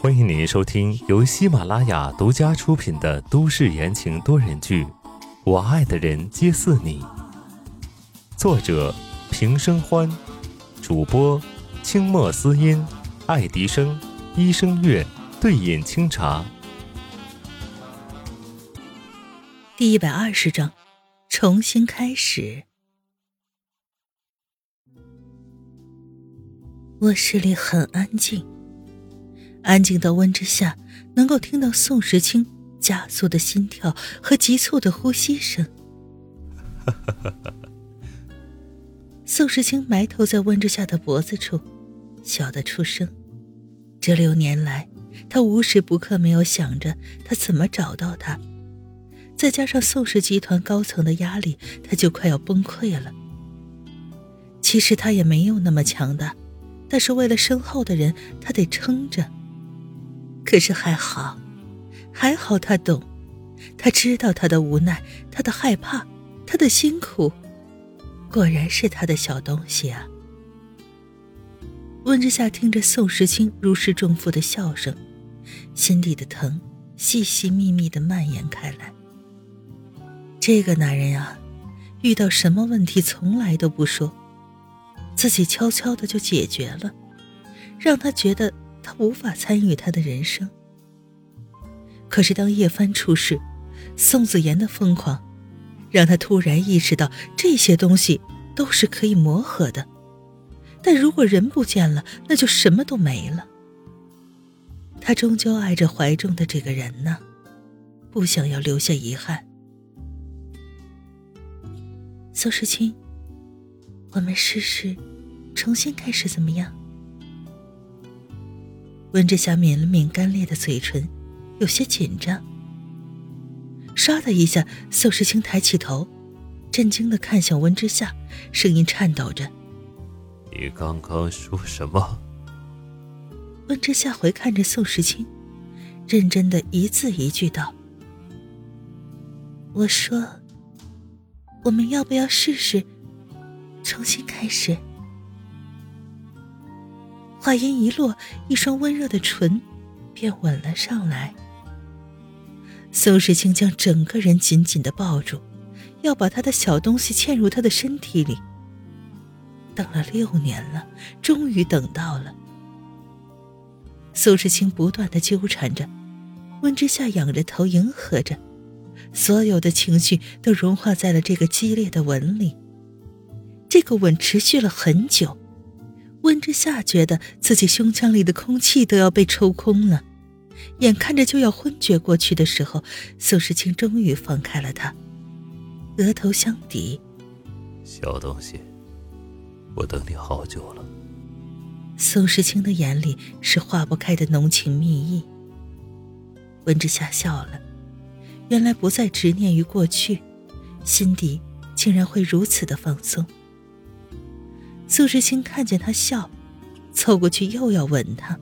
欢迎您收听由喜马拉雅独家出品的都市言情多人剧《我爱的人皆似你》，作者平生欢，主播清墨思音、爱迪生、一生月、对饮清茶。第一百二十章，重新开始。卧室里很安静，安静到温之夏能够听到宋时清加速的心跳和急促的呼吸声。宋时清埋头在温之夏的脖子处，笑得出声。这六年来，他无时不刻没有想着他怎么找到他，再加上宋氏集团高层的压力，他就快要崩溃了。其实他也没有那么强大。但是为了身后的人，他得撑着。可是还好，还好他懂，他知道他的无奈，他的害怕，他的辛苦，果然是他的小东西啊。温之夏听着宋时清如释重负的笑声，心里的疼细细密密的蔓延开来。这个男人啊，遇到什么问题从来都不说。自己悄悄的就解决了，让他觉得他无法参与他的人生。可是当叶帆出事，宋子言的疯狂，让他突然意识到这些东西都是可以磨合的。但如果人不见了，那就什么都没了。他终究爱着怀中的这个人呢，不想要留下遗憾。宋时清，我们试试。重新开始怎么样？温之夏抿了抿干裂的嘴唇，有些紧张。唰的一下，宋时清抬起头，震惊的看向温之夏，声音颤抖着：“你刚刚说什么？”温之夏回看着宋时清，认真的一字一句道：“我说，我们要不要试试重新开始？”话音一落，一双温热的唇便吻了上来。宋时清将整个人紧紧的抱住，要把他的小东西嵌入他的身体里。等了六年了，终于等到了。宋时清不断的纠缠着，温之夏仰着头迎合着，所有的情绪都融化在了这个激烈的吻里。这个吻持续了很久。温之夏觉得自己胸腔里的空气都要被抽空了，眼看着就要昏厥过去的时候，宋时清终于放开了他，额头相抵。小东西，我等你好久了。宋时清的眼里是化不开的浓情蜜意。温之夏笑了，原来不再执念于过去，心底竟然会如此的放松。苏世清看见他笑，凑过去又要吻他。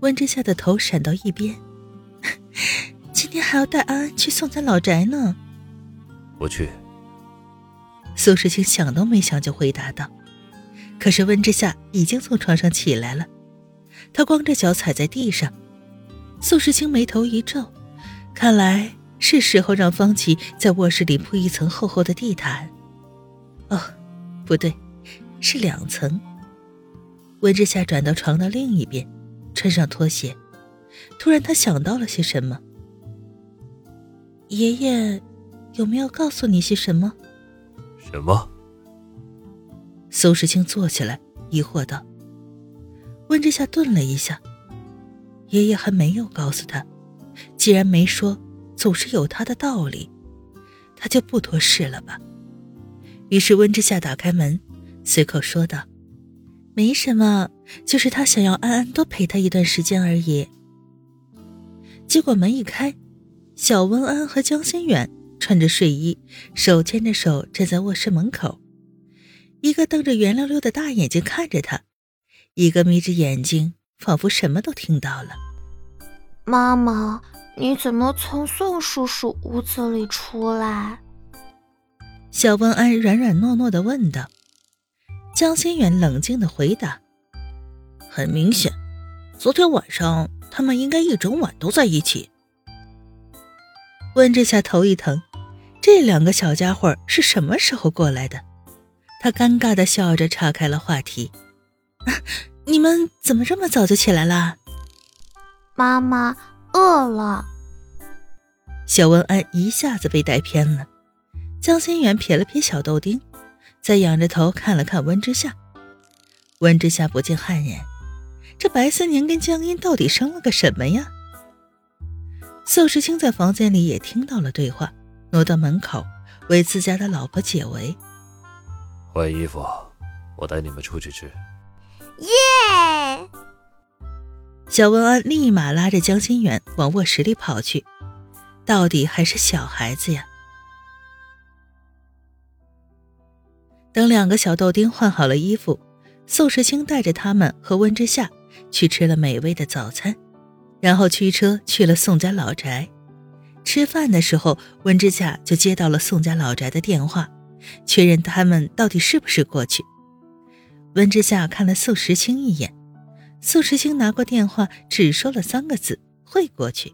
温之夏的头闪到一边，今天还要带安安去送咱老宅呢。不去。苏世清想都没想就回答道。可是温之夏已经从床上起来了，他光着脚踩在地上。苏世清眉头一皱，看来是时候让方琦在卧室里铺一层厚厚的地毯。哦，不对。是两层。温之夏转到床的另一边，穿上拖鞋。突然，他想到了些什么。爷爷，有没有告诉你些什么？什么？苏时清坐起来，疑惑道。温之夏顿了一下。爷爷还没有告诉他。既然没说，总是有他的道理。他就不多事了吧。于是温之夏打开门。随口说道：“没什么，就是他想要安安多陪他一段时间而已。”结果门一开，小温安和江心远穿着睡衣，手牵着手站在卧室门口，一个瞪着圆溜溜的大眼睛看着他，一个眯着眼睛，仿佛什么都听到了。“妈妈，你怎么从宋叔叔屋子里出来？”小温安软软糯糯的问道。江心远冷静的回答：“很明显，昨天晚上他们应该一整晚都在一起。温之夏头一疼，这两个小家伙是什么时候过来的？他尴尬的笑着岔开了话题：“你们怎么这么早就起来了？”妈妈饿了。小文安一下子被带偏了。江心远瞥了瞥小豆丁，再仰着头看了看温之夏。温之夏不禁汗颜：这白思宁跟江音到底生了个什么呀？宋时清在房间里也听到了对话，挪到门口为自家的老婆解围。换衣服，我带你们出去吃。耶！小文安立马拉着江心远往卧室里跑去，到底还是小孩子呀。等两个小豆丁换好了衣服，宋时清带着他们和温之夏去吃了美味的早餐，然后驱车去了宋家老宅。吃饭的时候，温之夏就接到了宋家老宅的电话。确认他们到底是不是过去。温之夏看了宋时清一眼，宋时清拿过电话，只说了三个字：“会过去。”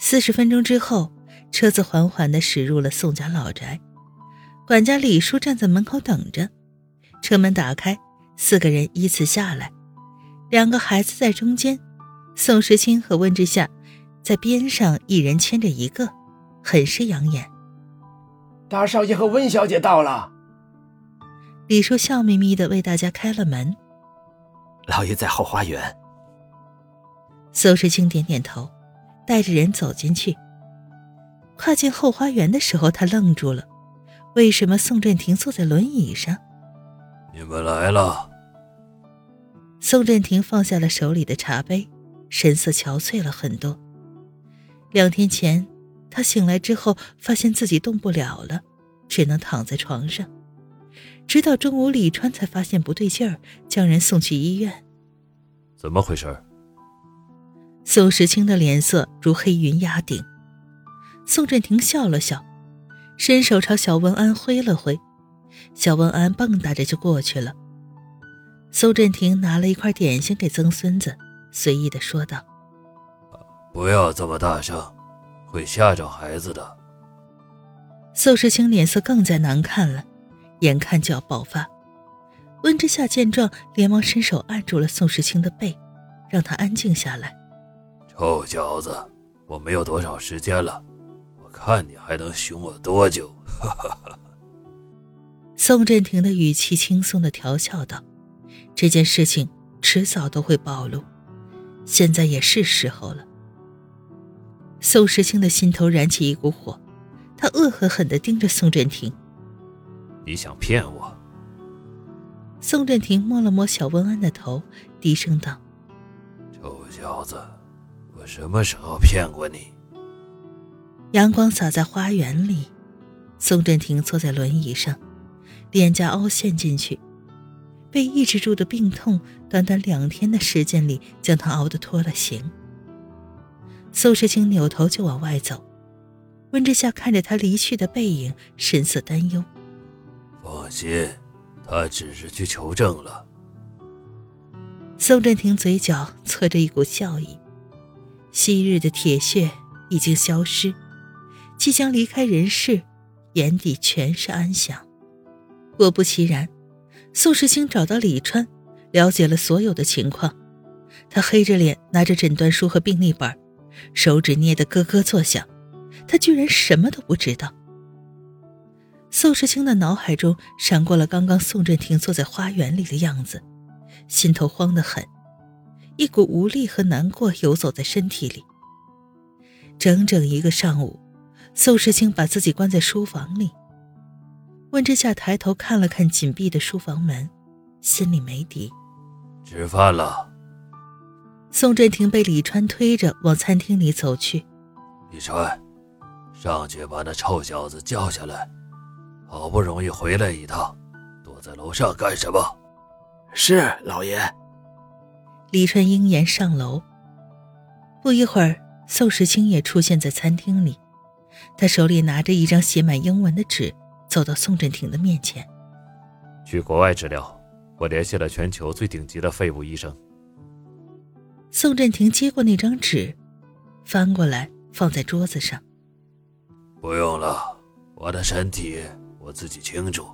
四十分钟之后，车子缓缓地驶入了宋家老宅。管家李叔站在门口等着。车门打开，四个人依次下来，两个孩子在中间，宋时清和温之夏在边上，一人牵着一个，很是养眼。大少爷和温小姐到了。李叔笑眯眯的为大家开了门。老爷在后花园。宋时清点点头，带着人走进去。跨进后花园的时候，他愣住了。为什么宋振廷坐在轮椅上？你们来了。宋振廷放下了手里的茶杯，神色憔悴了很多。两天前。他醒来之后，发现自己动不了了，只能躺在床上。直到中午，李川才发现不对劲儿，将人送去医院。怎么回事？宋时清的脸色如黑云压顶。宋振廷笑了笑，伸手朝小文安挥了挥，小文安蹦跶着就过去了。苏振廷拿了一块点心给曾孙子，随意的说道：“不要这么大声。”会吓着孩子的。宋时清脸色更加难看了，眼看就要爆发。温之夏见状，连忙伸手按住了宋时清的背，让他安静下来。臭小子，我没有多少时间了，我看你还能凶我多久？哈哈哈。宋振廷的语气轻松的调笑道：“这件事情迟早都会暴露，现在也是时候了。”宋时清的心头燃起一股火，他恶狠狠地盯着宋振廷：“你想骗我？”宋振廷摸了摸小温安的头，低声道：“臭小子，我什么时候骗过你？”阳光洒在花园里，宋振廷坐在轮椅上，脸颊凹陷进去，被抑制住的病痛，短短两天的时间里将他熬得脱了形。宋时清扭头就往外走，温之夏看着他离去的背影，神色担忧。放心，他只是去求证了。宋振廷嘴角侧着一股笑意，昔日的铁血已经消失，即将离开人世，眼底全是安详。果不其然，宋时清找到李川，了解了所有的情况。他黑着脸拿着诊断书和病历本。手指捏得咯咯作响，他居然什么都不知道。宋时清的脑海中闪过了刚刚宋振廷坐在花园里的样子，心头慌得很，一股无力和难过游走在身体里。整整一个上午，宋时清把自己关在书房里。温之夏抬头看了看紧闭的书房门，心里没底。吃饭了。宋振廷被李川推着往餐厅里走去。李川，上去把那臭小子叫下来。好不容易回来一趟，躲在楼上干什么？是老爷。李川应言上楼。不一会儿，宋时清也出现在餐厅里。他手里拿着一张写满英文的纸，走到宋振廷的面前。去国外治疗，我联系了全球最顶级的肺部医生。宋振廷接过那张纸，翻过来放在桌子上。不用了，我的身体我自己清楚。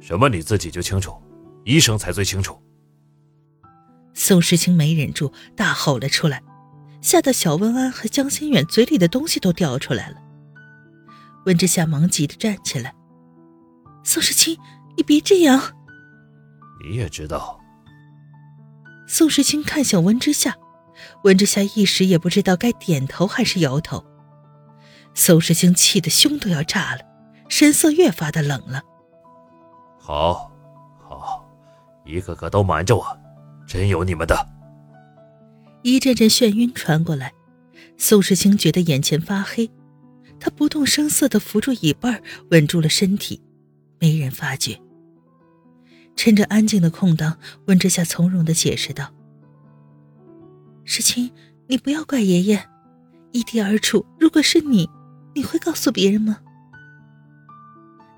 什么？你自己就清楚？医生才最清楚。宋时清没忍住，大吼了出来，吓得小温安和江心远嘴里的东西都掉出来了。温之夏忙急的站起来：“宋时清，你别这样。”你也知道。宋时清看向温之夏，温之夏一时也不知道该点头还是摇头。宋时清气得胸都要炸了，神色越发的冷了。好，好，一个个都瞒着我，真有你们的！一阵阵眩晕传过来，宋时清觉得眼前发黑，他不动声色的扶住椅背，稳住了身体，没人发觉。趁着安静的空档，温之夏从容的解释道：“时清，你不要怪爷爷，异地而处，如果是你，你会告诉别人吗？”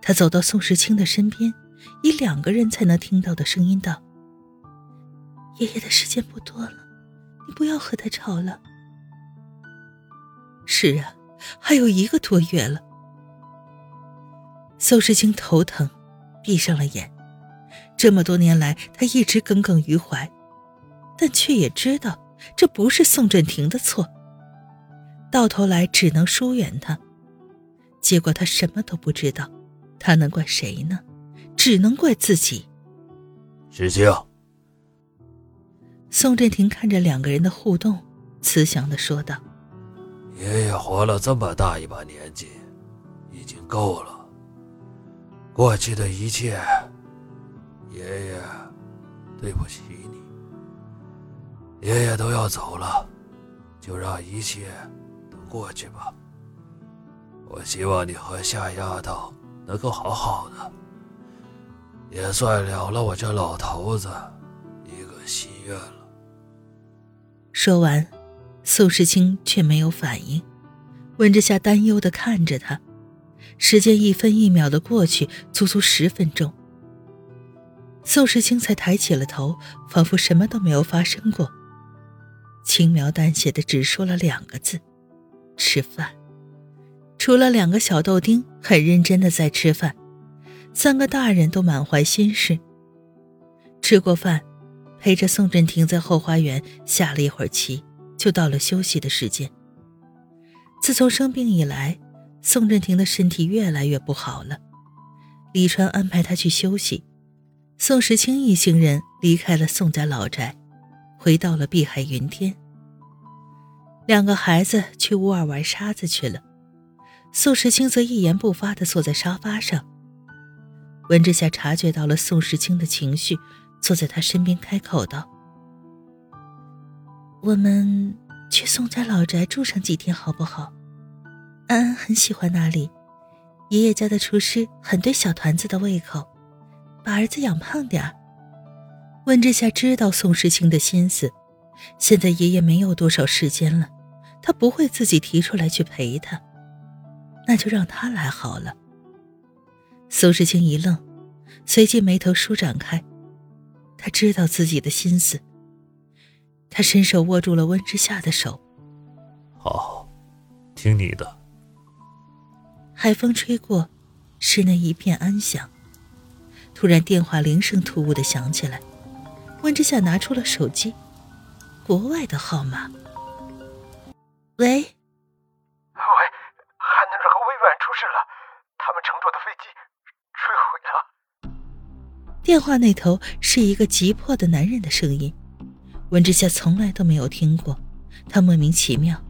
他走到宋时清的身边，以两个人才能听到的声音道：“爷爷的时间不多了，你不要和他吵了。”“是啊，还有一个多月了。”宋时清头疼，闭上了眼。这么多年来，他一直耿耿于怀，但却也知道这不是宋振廷的错。到头来只能疏远他，结果他什么都不知道，他能怪谁呢？只能怪自己。石青，宋振廷看着两个人的互动，慈祥的说道：“爷爷活了这么大一把年纪，已经够了。过去的一切。”爷爷，对不起你。爷爷都要走了，就让一切都过去吧。我希望你和夏丫头能够好好的，也算了了我这老头子了。说完，宋时清却没有反应。温之夏担忧的看着他，时间一分一秒的过去，足足十分钟。宋时清才抬起了头，仿佛什么都没有发生过，轻描淡写的只说了两个字：“吃饭。”除了两个小豆丁很认真的在吃饭，三个大人都满怀心事。吃过饭，陪着宋振廷在后花园下了一会儿棋，就到了休息的时间。自从生病以来，宋振廷的身体越来越不好了，李川安排他去休息。宋时清一行人离开了宋家老宅，回到了碧海云天。两个孩子去屋儿玩沙子去了，宋时清则一言不发地坐在沙发上。温之夏察觉到了宋时清的情绪，坐在他身边开口道：“我们去宋家老宅住上几天好不好？安安很喜欢那里，爷爷家的厨师很对小团子的胃口。”把儿子养胖点儿。温之夏知道宋时清的心思，现在爷爷没有多少时间了，他不会自己提出来去陪他，那就让他来好了。宋时清一愣，随即眉头舒展开，他知道自己的心思。他伸手握住了温之夏的手，好，听你的。海风吹过，室内一片安详。突然，电话铃声突兀的响起来。温之夏拿出了手机，国外的号码。喂，电话那头是一个急迫的男人的声音，温之夏从来都没有听过，他莫名其妙。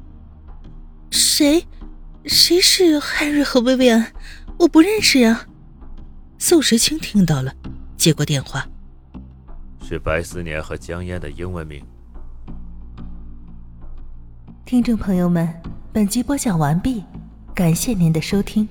谁？谁是汉瑞和薇薇安？我不认识啊。宋时清听到了，接过电话，是白思年和江烟的英文名。听众朋友们，本集播讲完毕，感谢您的收听。